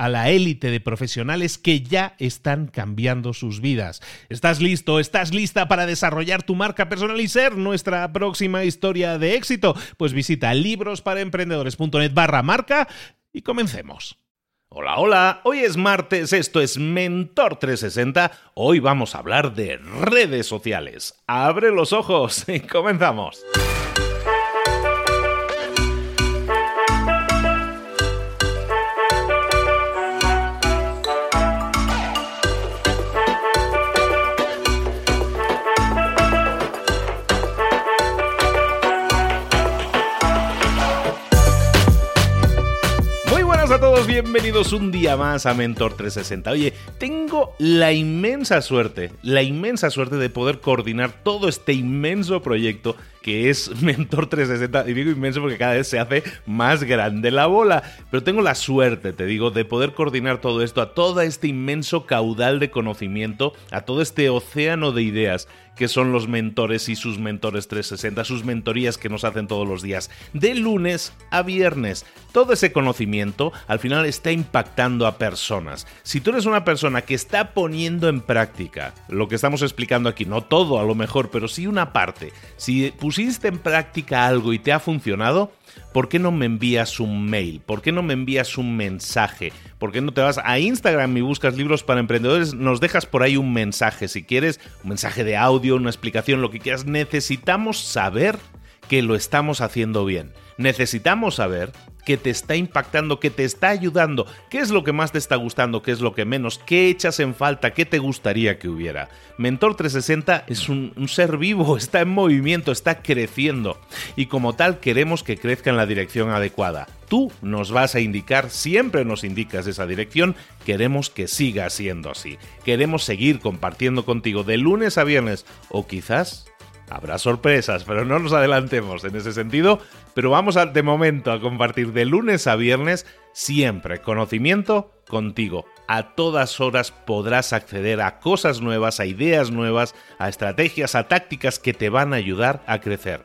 a la élite de profesionales que ya están cambiando sus vidas. ¿Estás listo? ¿Estás lista para desarrollar tu marca personal y ser nuestra próxima historia de éxito? Pues visita librosparaemprendedores.net barra marca y comencemos. Hola, hola, hoy es martes, esto es Mentor 360, hoy vamos a hablar de redes sociales. Abre los ojos y comenzamos. Bienvenidos un día más a Mentor 360. Oye, tengo la inmensa suerte, la inmensa suerte de poder coordinar todo este inmenso proyecto que es Mentor 360. Y digo inmenso porque cada vez se hace más grande la bola. Pero tengo la suerte, te digo, de poder coordinar todo esto a todo este inmenso caudal de conocimiento, a todo este océano de ideas que son los mentores y sus mentores 360, sus mentorías que nos hacen todos los días, de lunes a viernes. Todo ese conocimiento al final está impactando a personas. Si tú eres una persona que está poniendo en práctica lo que estamos explicando aquí, no todo a lo mejor, pero sí una parte, si pusiste en práctica algo y te ha funcionado, ¿por qué no me envías un mail? ¿Por qué no me envías un mensaje? ¿Por qué no te vas a Instagram y buscas libros para emprendedores? Nos dejas por ahí un mensaje, si quieres, un mensaje de audio, una explicación, lo que quieras. Necesitamos saber que lo estamos haciendo bien. Necesitamos saber que te está impactando, que te está ayudando, qué es lo que más te está gustando, qué es lo que menos, qué echas en falta, qué te gustaría que hubiera. Mentor 360 es un, ser vivo, está en movimiento, está creciendo y como tal queremos que crezca en la dirección adecuada. Tú nos vas a indicar, siempre nos indicas esa dirección, queremos que siga siendo así. Queremos seguir compartiendo contigo de lunes a viernes o quizás Habrá sorpresas, pero no nos adelantemos en ese sentido. Pero vamos a, de momento a compartir de lunes a viernes siempre conocimiento contigo. A todas horas podrás acceder a cosas nuevas, a ideas nuevas, a estrategias, a tácticas que te van a ayudar a crecer.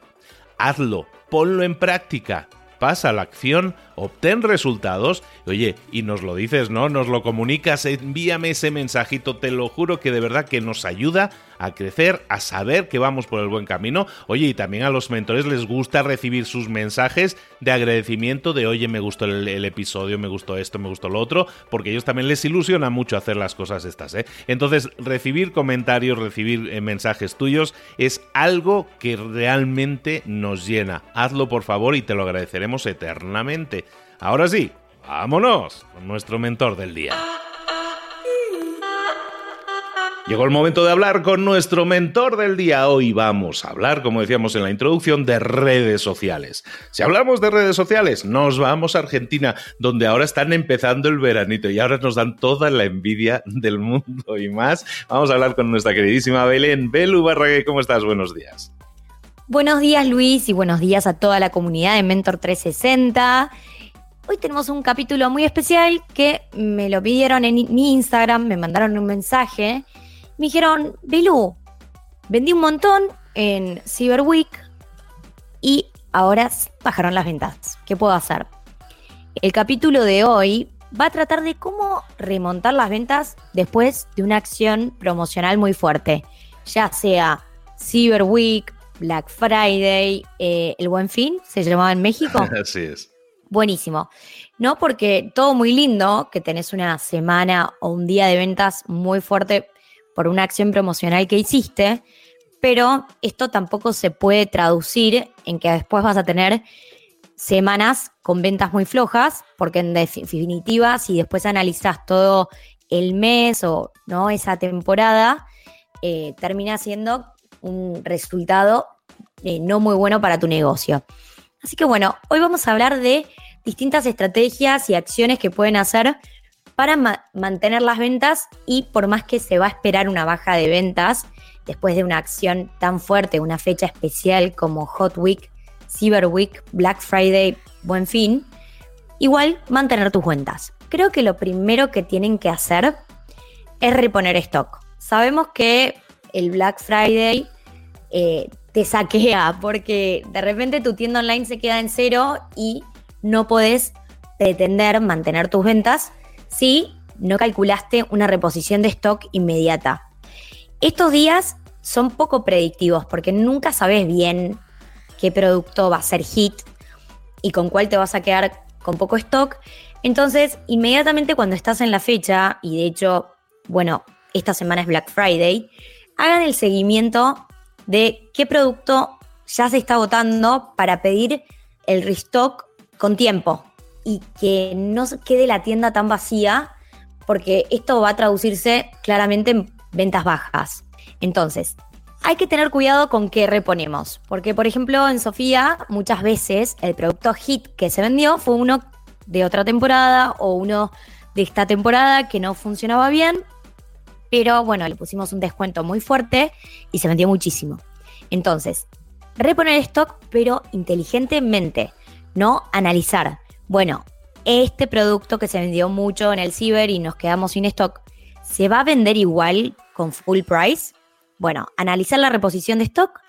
Hazlo, ponlo en práctica pasa la acción, obtén resultados, oye, y nos lo dices, ¿no? Nos lo comunicas, envíame ese mensajito, te lo juro que de verdad que nos ayuda a crecer, a saber que vamos por el buen camino. Oye, y también a los mentores les gusta recibir sus mensajes de agradecimiento de, oye, me gustó el, episodio, me gustó esto, me gustó lo otro, porque ellos también les ilusiona mucho hacer las cosas estas, ¿eh? Entonces, recibir comentarios, recibir eh, mensajes tuyos es algo que realmente nos llena. Hazlo por favor y te lo agradeceremos eternamente. Ahora sí, vámonos con nuestro mentor del día. Llegó el momento de hablar con nuestro mentor del día. Hoy vamos a hablar, como decíamos en la introducción, de redes sociales. Si hablamos de redes sociales, nos vamos a Argentina, donde ahora están empezando el veranito y ahora nos dan toda la envidia del mundo y más. Vamos a hablar con nuestra queridísima Belén. Belu Barragué, ¿cómo estás? Buenos días. Buenos días Luis y buenos días a toda la comunidad de Mentor 360. Hoy tenemos un capítulo muy especial que me lo pidieron en mi Instagram, me mandaron un mensaje. Me dijeron, Belu, vendí un montón en Cyber Week y ahora bajaron las ventas. ¿Qué puedo hacer? El capítulo de hoy va a tratar de cómo remontar las ventas después de una acción promocional muy fuerte, ya sea Cyber Week, Black Friday, eh, el Buen Fin, se llamaba en México. Así es. Buenísimo. No porque todo muy lindo, que tenés una semana o un día de ventas muy fuerte por una acción promocional que hiciste, pero esto tampoco se puede traducir en que después vas a tener semanas con ventas muy flojas, porque en definitiva, si después analizas todo el mes o no esa temporada, eh, termina siendo un resultado eh, no muy bueno para tu negocio. Así que bueno, hoy vamos a hablar de distintas estrategias y acciones que pueden hacer para mantener las ventas y por más que se va a esperar una baja de ventas después de una acción tan fuerte, una fecha especial como Hot Week, Cyber Week, Black Friday, Buen Fin, igual mantener tus cuentas. Creo que lo primero que tienen que hacer es reponer stock. Sabemos que el Black Friday eh, te saquea porque de repente tu tienda online se queda en cero y no podés pretender mantener tus ventas si no calculaste una reposición de stock inmediata. Estos días son poco predictivos porque nunca sabes bien qué producto va a ser hit y con cuál te vas a quedar con poco stock. Entonces, inmediatamente cuando estás en la fecha, y de hecho, bueno, esta semana es Black Friday, hagan el seguimiento de qué producto ya se está agotando para pedir el restock con tiempo y que no quede la tienda tan vacía porque esto va a traducirse claramente en ventas bajas. Entonces, hay que tener cuidado con qué reponemos, porque por ejemplo en Sofía muchas veces el producto hit que se vendió fue uno de otra temporada o uno de esta temporada que no funcionaba bien pero bueno, le pusimos un descuento muy fuerte y se vendió muchísimo. Entonces, reponer stock, pero inteligentemente, no analizar. Bueno, este producto que se vendió mucho en el ciber y nos quedamos sin stock, ¿se va a vender igual con full price? Bueno, analizar la reposición de stock,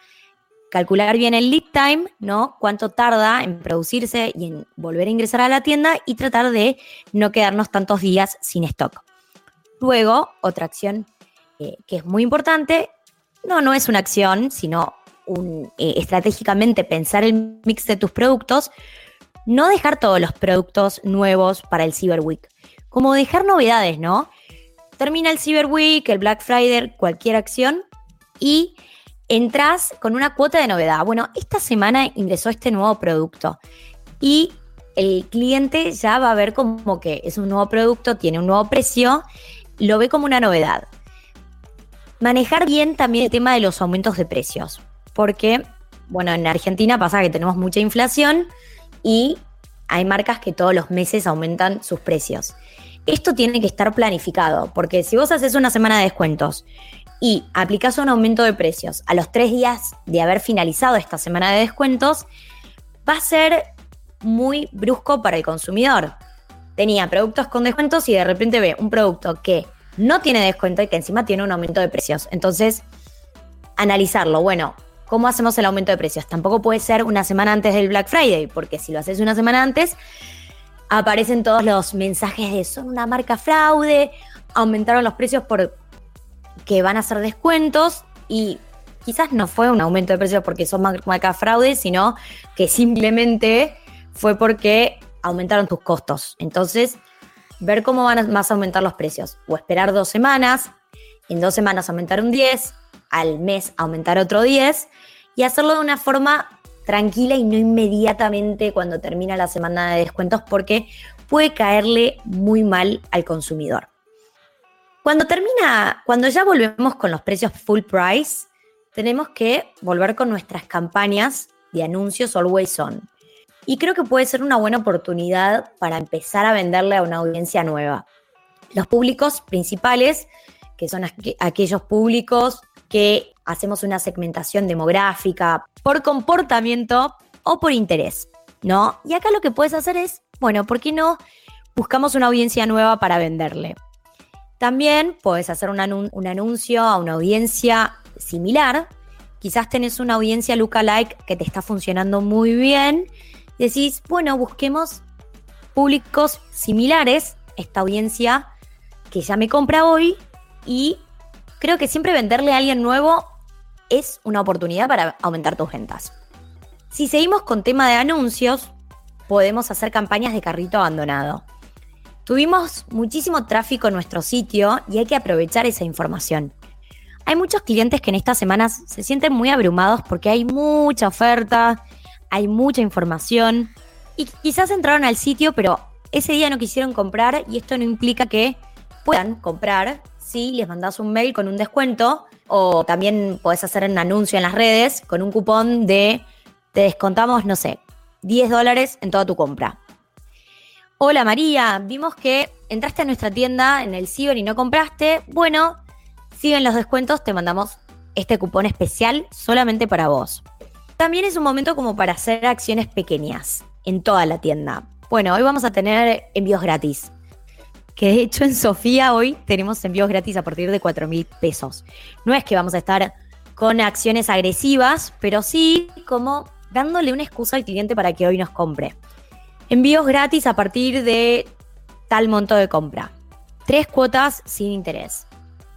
calcular bien el lead time, ¿no? Cuánto tarda en producirse y en volver a ingresar a la tienda y tratar de no quedarnos tantos días sin stock. Luego, otra acción eh, que es muy importante, no, no es una acción, sino eh, estratégicamente pensar el mix de tus productos, no dejar todos los productos nuevos para el Cyber Week, como dejar novedades, ¿no? Termina el Cyber Week, el Black Friday, cualquier acción y entras con una cuota de novedad. Bueno, esta semana ingresó este nuevo producto y el cliente ya va a ver como que es un nuevo producto, tiene un nuevo precio lo ve como una novedad. Manejar bien también el tema de los aumentos de precios, porque, bueno, en Argentina pasa que tenemos mucha inflación y hay marcas que todos los meses aumentan sus precios. Esto tiene que estar planificado, porque si vos haces una semana de descuentos y aplicás un aumento de precios a los tres días de haber finalizado esta semana de descuentos, va a ser muy brusco para el consumidor tenía productos con descuentos y de repente ve un producto que no tiene descuento y que encima tiene un aumento de precios. Entonces, analizarlo. Bueno, ¿cómo hacemos el aumento de precios? Tampoco puede ser una semana antes del Black Friday, porque si lo haces una semana antes, aparecen todos los mensajes de son una marca fraude, aumentaron los precios por que van a hacer descuentos y quizás no fue un aumento de precios porque son marca fraude, sino que simplemente fue porque aumentaron tus costos. Entonces, ver cómo van a, más a aumentar los precios. O esperar dos semanas, en dos semanas aumentar un 10, al mes aumentar otro 10 y hacerlo de una forma tranquila y no inmediatamente cuando termina la semana de descuentos porque puede caerle muy mal al consumidor. Cuando termina, cuando ya volvemos con los precios full price, tenemos que volver con nuestras campañas de anuncios always on. Y creo que puede ser una buena oportunidad para empezar a venderle a una audiencia nueva. Los públicos principales, que son aquellos públicos que hacemos una segmentación demográfica por comportamiento o por interés, ¿no? Y acá lo que puedes hacer es, bueno, ¿por qué no buscamos una audiencia nueva para venderle? También puedes hacer un, un anuncio a una audiencia similar. Quizás tenés una audiencia lookalike que te está funcionando muy bien. Decís, bueno, busquemos públicos similares, esta audiencia que ya me compra hoy y creo que siempre venderle a alguien nuevo es una oportunidad para aumentar tus ventas. Si seguimos con tema de anuncios, podemos hacer campañas de carrito abandonado. Tuvimos muchísimo tráfico en nuestro sitio y hay que aprovechar esa información. Hay muchos clientes que en estas semanas se sienten muy abrumados porque hay mucha oferta, hay mucha información y quizás entraron al sitio, pero ese día no quisieron comprar y esto no implica que puedan comprar si les mandas un mail con un descuento o también podés hacer un anuncio en las redes con un cupón de te descontamos, no sé, 10 dólares en toda tu compra. Hola María, vimos que entraste a nuestra tienda en el ciber y no compraste. Bueno, siguen los descuentos, te mandamos este cupón especial solamente para vos. También es un momento como para hacer acciones pequeñas en toda la tienda. Bueno, hoy vamos a tener envíos gratis. Que de hecho en Sofía hoy tenemos envíos gratis a partir de 4 mil pesos. No es que vamos a estar con acciones agresivas, pero sí como dándole una excusa al cliente para que hoy nos compre. Envíos gratis a partir de tal monto de compra. Tres cuotas sin interés.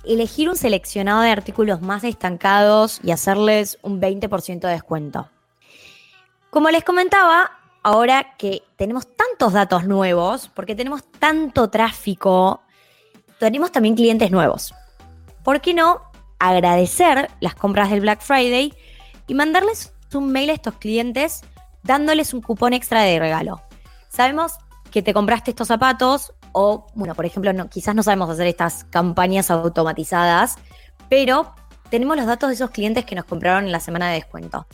Elegir un seleccionado de artículos más estancados y hacerles un 20% de descuento. Como les comentaba, ahora que tenemos tantos datos nuevos, porque tenemos tanto tráfico, tenemos también clientes nuevos. ¿Por qué no agradecer las compras del Black Friday y mandarles un mail a estos clientes dándoles un cupón extra de regalo? Sabemos que te compraste estos zapatos o, bueno, por ejemplo, no, quizás no sabemos hacer estas campañas automatizadas, pero tenemos los datos de esos clientes que nos compraron en la semana de descuento.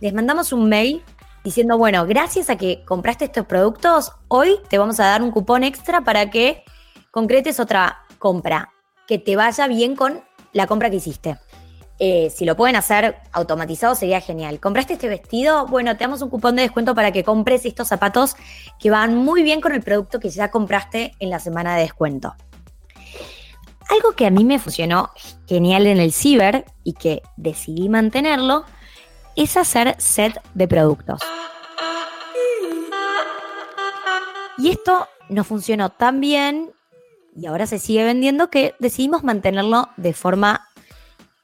Les mandamos un mail diciendo, bueno, gracias a que compraste estos productos, hoy te vamos a dar un cupón extra para que concretes otra compra, que te vaya bien con la compra que hiciste. Eh, si lo pueden hacer automatizado sería genial. ¿Compraste este vestido? Bueno, te damos un cupón de descuento para que compres estos zapatos que van muy bien con el producto que ya compraste en la semana de descuento. Algo que a mí me funcionó genial en el ciber y que decidí mantenerlo es hacer set de productos. Y esto no funcionó tan bien y ahora se sigue vendiendo que decidimos mantenerlo de forma,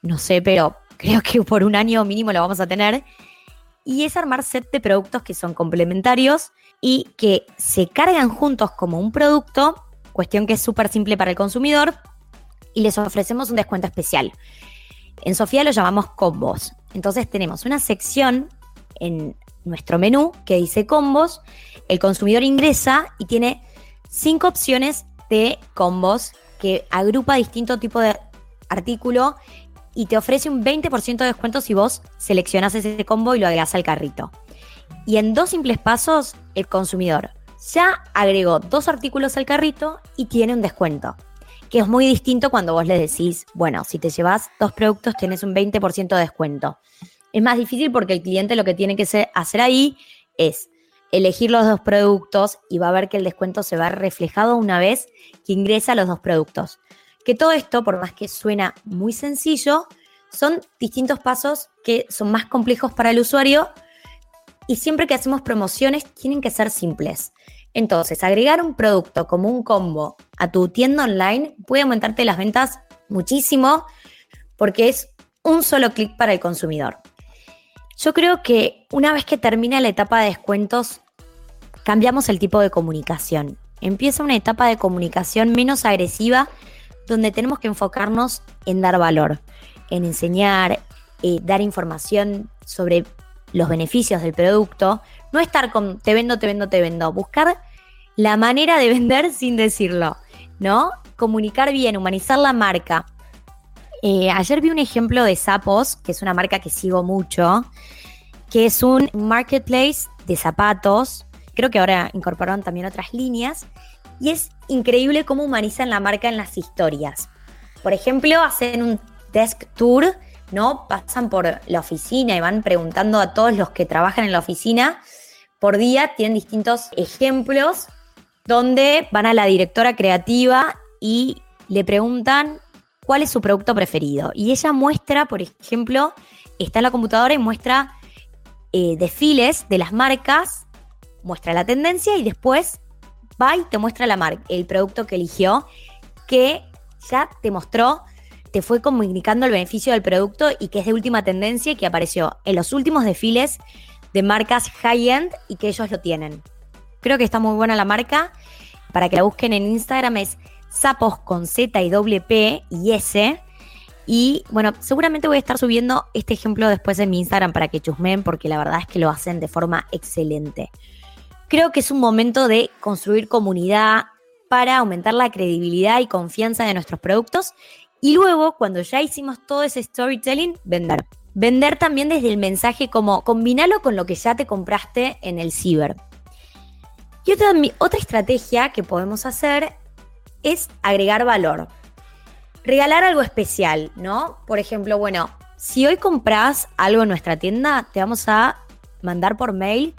no sé, pero creo que por un año mínimo lo vamos a tener. Y es armar set de productos que son complementarios y que se cargan juntos como un producto, cuestión que es súper simple para el consumidor, y les ofrecemos un descuento especial. En Sofía lo llamamos combos. Entonces tenemos una sección en nuestro menú que dice combos. El consumidor ingresa y tiene cinco opciones de combos que agrupa distintos tipos de artículo y te ofrece un 20% de descuento si vos seleccionas ese combo y lo agregas al carrito. Y en dos simples pasos, el consumidor ya agregó dos artículos al carrito y tiene un descuento que es muy distinto cuando vos le decís, bueno, si te llevas dos productos tienes un 20% de descuento. Es más difícil porque el cliente lo que tiene que hacer ahí es elegir los dos productos y va a ver que el descuento se va reflejado una vez que ingresa los dos productos. Que todo esto, por más que suena muy sencillo, son distintos pasos que son más complejos para el usuario y siempre que hacemos promociones tienen que ser simples. Entonces, agregar un producto como un combo a tu tienda online puede aumentarte las ventas muchísimo porque es un solo clic para el consumidor. Yo creo que una vez que termina la etapa de descuentos, cambiamos el tipo de comunicación. Empieza una etapa de comunicación menos agresiva donde tenemos que enfocarnos en dar valor, en enseñar, eh, dar información sobre los beneficios del producto, no estar con te vendo, te vendo, te vendo, buscar la manera de vender sin decirlo, ¿no? Comunicar bien, humanizar la marca. Eh, ayer vi un ejemplo de Sapos, que es una marca que sigo mucho, que es un marketplace de zapatos. Creo que ahora incorporaron también otras líneas. Y es increíble cómo humanizan la marca en las historias. Por ejemplo, hacen un desk tour ¿no? Pasan por la oficina y van preguntando a todos los que trabajan en la oficina por día, tienen distintos ejemplos donde van a la directora creativa y le preguntan cuál es su producto preferido. Y ella muestra, por ejemplo, está en la computadora y muestra eh, desfiles de las marcas, muestra la tendencia y después va te muestra la marca, el producto que eligió, que ya te mostró, te fue comunicando el beneficio del producto y que es de última tendencia y que apareció en los últimos desfiles de marcas high-end y que ellos lo tienen. Creo que está muy buena la marca. Para que la busquen en Instagram es sapos con Z y doble P y S. Y bueno, seguramente voy a estar subiendo este ejemplo después en mi Instagram para que chusmen, porque la verdad es que lo hacen de forma excelente. Creo que es un momento de construir comunidad para aumentar la credibilidad y confianza de nuestros productos. Y luego, cuando ya hicimos todo ese storytelling, vender. Vender también desde el mensaje como combinalo con lo que ya te compraste en el ciber. Y otra, otra estrategia que podemos hacer es agregar valor. Regalar algo especial, ¿no? Por ejemplo, bueno, si hoy compras algo en nuestra tienda, te vamos a mandar por mail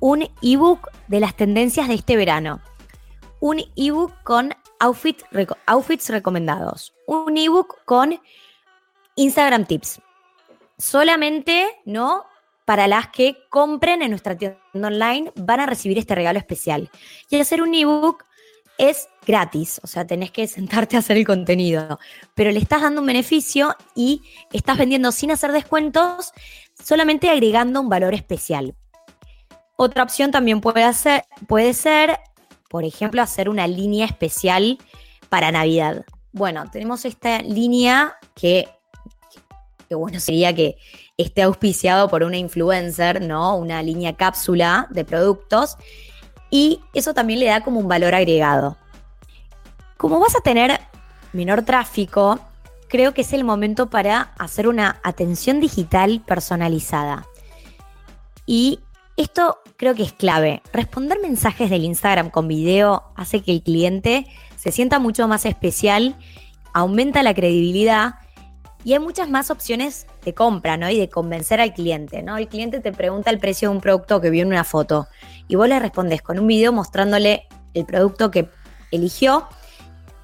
un ebook de las tendencias de este verano. Un ebook con outfit, outfits recomendados. Un ebook con Instagram tips. Solamente, ¿no? Para las que compren en nuestra tienda online van a recibir este regalo especial. Y hacer un ebook es gratis, o sea, tenés que sentarte a hacer el contenido, pero le estás dando un beneficio y estás vendiendo sin hacer descuentos, solamente agregando un valor especial. Otra opción también puede, hacer, puede ser, por ejemplo, hacer una línea especial para Navidad. Bueno, tenemos esta línea que, que bueno sería que esté auspiciado por una influencer, ¿no? Una línea cápsula de productos y eso también le da como un valor agregado. Como vas a tener menor tráfico, creo que es el momento para hacer una atención digital personalizada. Y esto creo que es clave. Responder mensajes del Instagram con video hace que el cliente se sienta mucho más especial, aumenta la credibilidad y hay muchas más opciones de compra, ¿no? Y de convencer al cliente, ¿no? El cliente te pregunta el precio de un producto que vio en una foto y vos le respondes con un video mostrándole el producto que eligió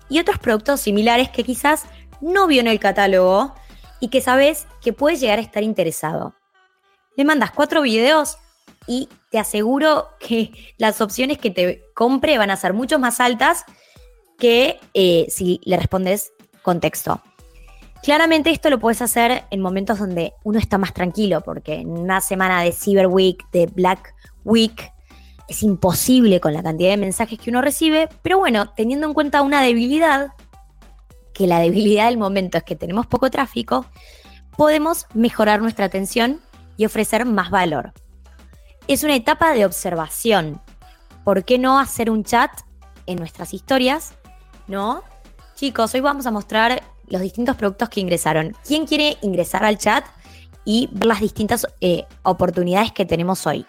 y otros productos similares que quizás no vio en el catálogo y que sabes que puede llegar a estar interesado. Le mandas cuatro videos y te aseguro que las opciones que te compre van a ser mucho más altas que eh, si le respondes con texto. Claramente esto lo puedes hacer en momentos donde uno está más tranquilo, porque en una semana de Cyber Week, de Black Week, es imposible con la cantidad de mensajes que uno recibe, pero bueno, teniendo en cuenta una debilidad, que la debilidad del momento es que tenemos poco tráfico, podemos mejorar nuestra atención y ofrecer más valor. Es una etapa de observación. ¿Por qué no hacer un chat en nuestras historias? ¿No? Chicos, hoy vamos a mostrar los distintos productos que ingresaron. ¿Quién quiere ingresar al chat y ver las distintas eh, oportunidades que tenemos hoy?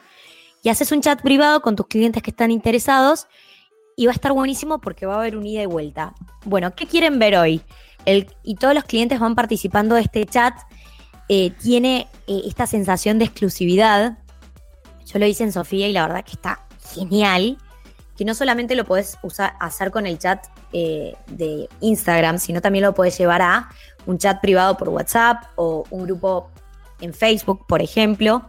Y haces un chat privado con tus clientes que están interesados y va a estar buenísimo porque va a haber un ida y vuelta. Bueno, ¿qué quieren ver hoy? y todos los clientes van participando de este chat. Eh, tiene eh, esta sensación de exclusividad. Yo lo hice en Sofía y la verdad que está genial. Que no solamente lo puedes usar, hacer con el chat eh, de Instagram, sino también lo puedes llevar a un chat privado por WhatsApp o un grupo en Facebook, por ejemplo.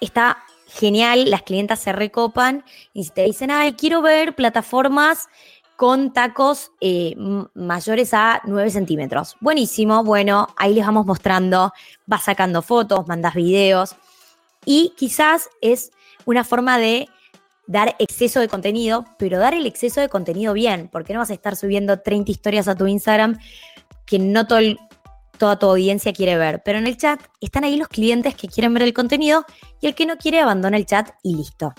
Está genial, las clientas se recopan y te dicen, ay, quiero ver plataformas con tacos eh, mayores a 9 centímetros. Buenísimo, bueno, ahí les vamos mostrando, vas sacando fotos, mandas videos y quizás es una forma de dar exceso de contenido, pero dar el exceso de contenido bien, porque no vas a estar subiendo 30 historias a tu Instagram que no toda tu audiencia quiere ver. Pero en el chat están ahí los clientes que quieren ver el contenido y el que no quiere abandona el chat y listo.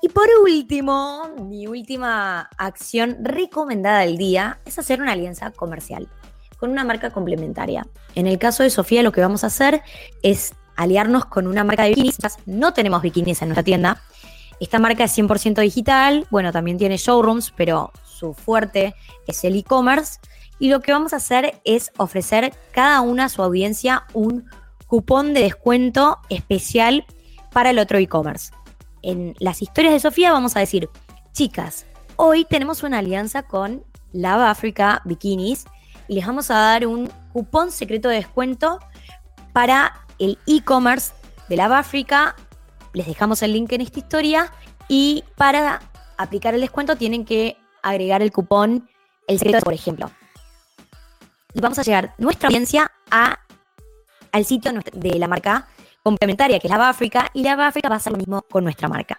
Y por último, mi última acción recomendada del día es hacer una alianza comercial con una marca complementaria. En el caso de Sofía, lo que vamos a hacer es aliarnos con una marca de bikinis. No tenemos bikinis en nuestra tienda, esta marca es 100% digital, bueno, también tiene showrooms, pero su fuerte es el e-commerce. y lo que vamos a hacer es ofrecer cada una a su audiencia un cupón de descuento especial para el otro e-commerce. En las historias de Sofía vamos a decir, chicas, hoy tenemos una alianza con Lava Africa Bikinis y les vamos a dar un cupón secreto de descuento para el e-commerce de Lava Africa. Les dejamos el link en esta historia y para aplicar el descuento tienen que agregar el cupón el secreto, por ejemplo. Y vamos a llegar nuestra audiencia a, al sitio de la marca complementaria, que es Lava África, y Lava África va a hacer lo mismo con nuestra marca.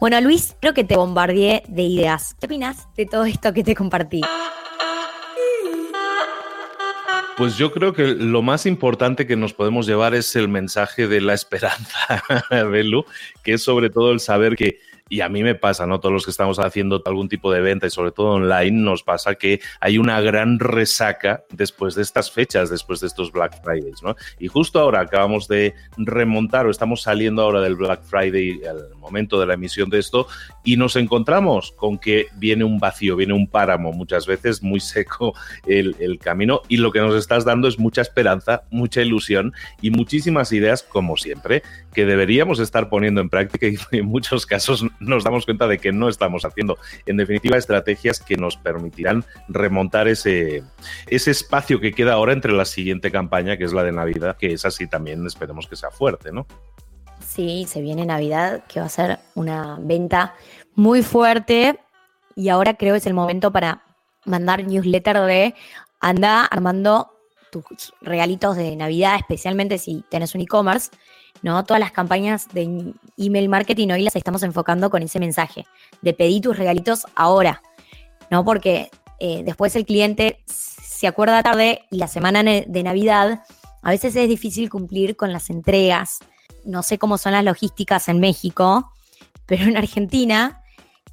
Bueno, Luis, creo que te bombardeé de ideas. ¿Qué opinas de todo esto que te compartí? Pues yo creo que lo más importante que nos podemos llevar es el mensaje de la esperanza, Belu, que es sobre todo el saber que y a mí me pasa, ¿no? Todos los que estamos haciendo algún tipo de venta y sobre todo online, nos pasa que hay una gran resaca después de estas fechas, después de estos Black Fridays, ¿no? Y justo ahora acabamos de remontar o estamos saliendo ahora del Black Friday, al momento de la emisión de esto, y nos encontramos con que viene un vacío, viene un páramo, muchas veces muy seco el, camino, y lo que nos estás dando es mucha esperanza, mucha ilusión y muchísimas ideas, como siempre, que deberíamos estar poniendo en práctica y en muchos casos nos damos cuenta de que no estamos haciendo. En definitiva, estrategias que nos permitirán remontar ese, ese espacio que queda ahora entre la siguiente campaña, que es la de Navidad, que es así también esperemos que sea fuerte, ¿no? Sí, se viene Navidad, que va a ser una venta muy fuerte y ahora creo es el momento para mandar newsletter de anda armando tus regalitos de Navidad, especialmente si tenés un e-commerce ¿no? Todas las campañas de email marketing hoy las estamos enfocando con ese mensaje de pedir tus regalitos ahora, ¿no? Porque eh, después el cliente se acuerda tarde y la semana de Navidad a veces es difícil cumplir con las entregas. No sé cómo son las logísticas en México, pero en Argentina,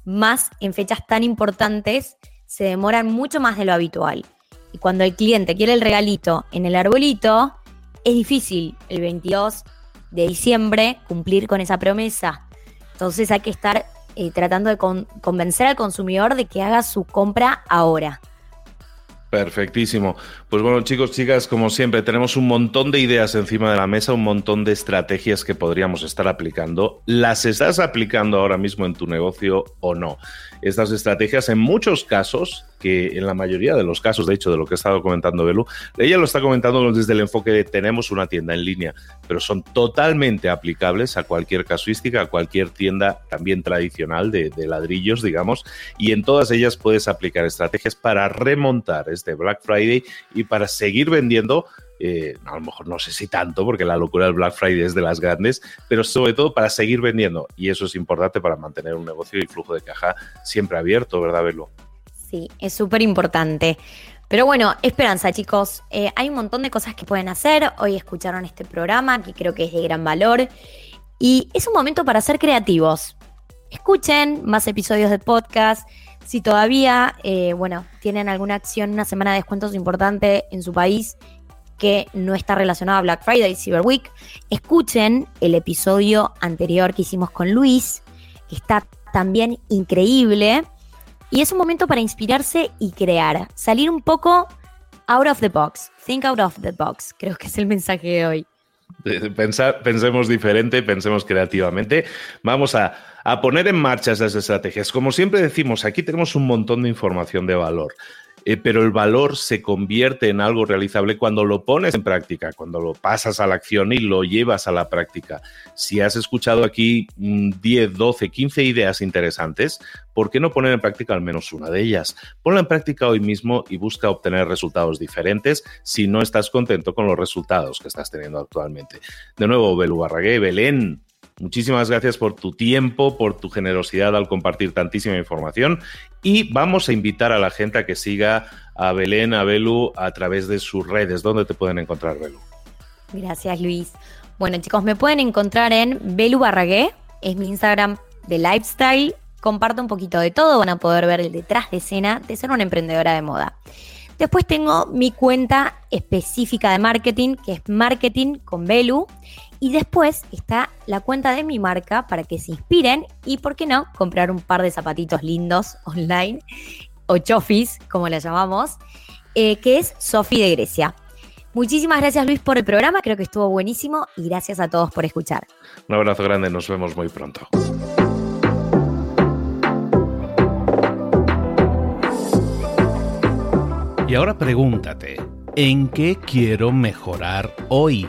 más en fechas tan importantes, se demoran mucho más de lo habitual. Y cuando el cliente quiere el regalito en el arbolito, es difícil el 22 de diciembre cumplir con esa promesa. Entonces hay que estar eh, tratando de convencer al consumidor de que haga su compra ahora. Perfectísimo. Pues bueno, chicos, chicas, como siempre, tenemos un montón de ideas encima de la mesa, un montón de estrategias que podríamos estar aplicando. ¿Las estás aplicando ahora mismo en tu negocio o no? Estas estrategias, en muchos casos, que en la mayoría de los casos, de hecho, de lo que ha estado comentando Belu, ella lo está comentando desde el enfoque de tenemos una tienda en línea, pero son totalmente aplicables a cualquier casuística, a cualquier tienda también tradicional de, de ladrillos, digamos, y en todas ellas puedes aplicar estrategias para remontar este Black Friday y para seguir vendiendo eh, a lo mejor no sé si tanto, porque la locura del Black Friday es de las grandes, pero sobre todo para seguir vendiendo. Y eso es importante para mantener un negocio y flujo de caja siempre abierto, ¿verdad, Belo? Sí, es súper importante. Pero bueno, esperanza, chicos. Eh, hay un montón de cosas que pueden hacer. Hoy escucharon este programa que creo que es de gran valor. Y es un momento para ser creativos. Escuchen más episodios de podcast. Si todavía, eh, bueno, tienen alguna acción, una semana de descuentos importante en su país que no está relacionado a Black Friday, Cyber Week, escuchen el episodio anterior que hicimos con Luis, que está también increíble. Y es un momento para inspirarse y crear, salir un poco out of the box, think out of the box, creo que es el mensaje de hoy. Pensemos diferente, pensemos creativamente. Vamos a, a poner en marcha esas estrategias. Como siempre decimos, aquí tenemos un montón de información de valor. Eh, pero el valor se convierte en algo realizable cuando lo pones en práctica, cuando lo pasas a la acción y lo llevas a la práctica. Si has escuchado aquí 10, 12, 15 ideas interesantes, ¿por qué no poner en práctica al menos una de ellas? Ponla en práctica hoy mismo y busca obtener resultados diferentes si no estás contento con los resultados que estás teniendo actualmente. De nuevo, Belu Barragué, Belén, Muchísimas gracias por tu tiempo, por tu generosidad al compartir tantísima información y vamos a invitar a la gente a que siga a Belén, a Belu a través de sus redes. ¿Dónde te pueden encontrar, Belu? Gracias, Luis. Bueno, chicos, me pueden encontrar en Belu Barragué, es mi Instagram de lifestyle. Comparto un poquito de todo, van a poder ver el detrás de escena de ser una emprendedora de moda. Después tengo mi cuenta específica de marketing, que es Marketing con Belu. Y después está la cuenta de mi marca para que se inspiren y, ¿por qué no?, comprar un par de zapatitos lindos online o chofis, como la llamamos. eh, que es Sofi de Grecia. Muchísimas gracias Luis por el programa, creo que estuvo buenísimo y gracias a todos por escuchar. Un abrazo grande, nos vemos muy pronto. Y ahora pregúntate, ¿en qué quiero mejorar hoy?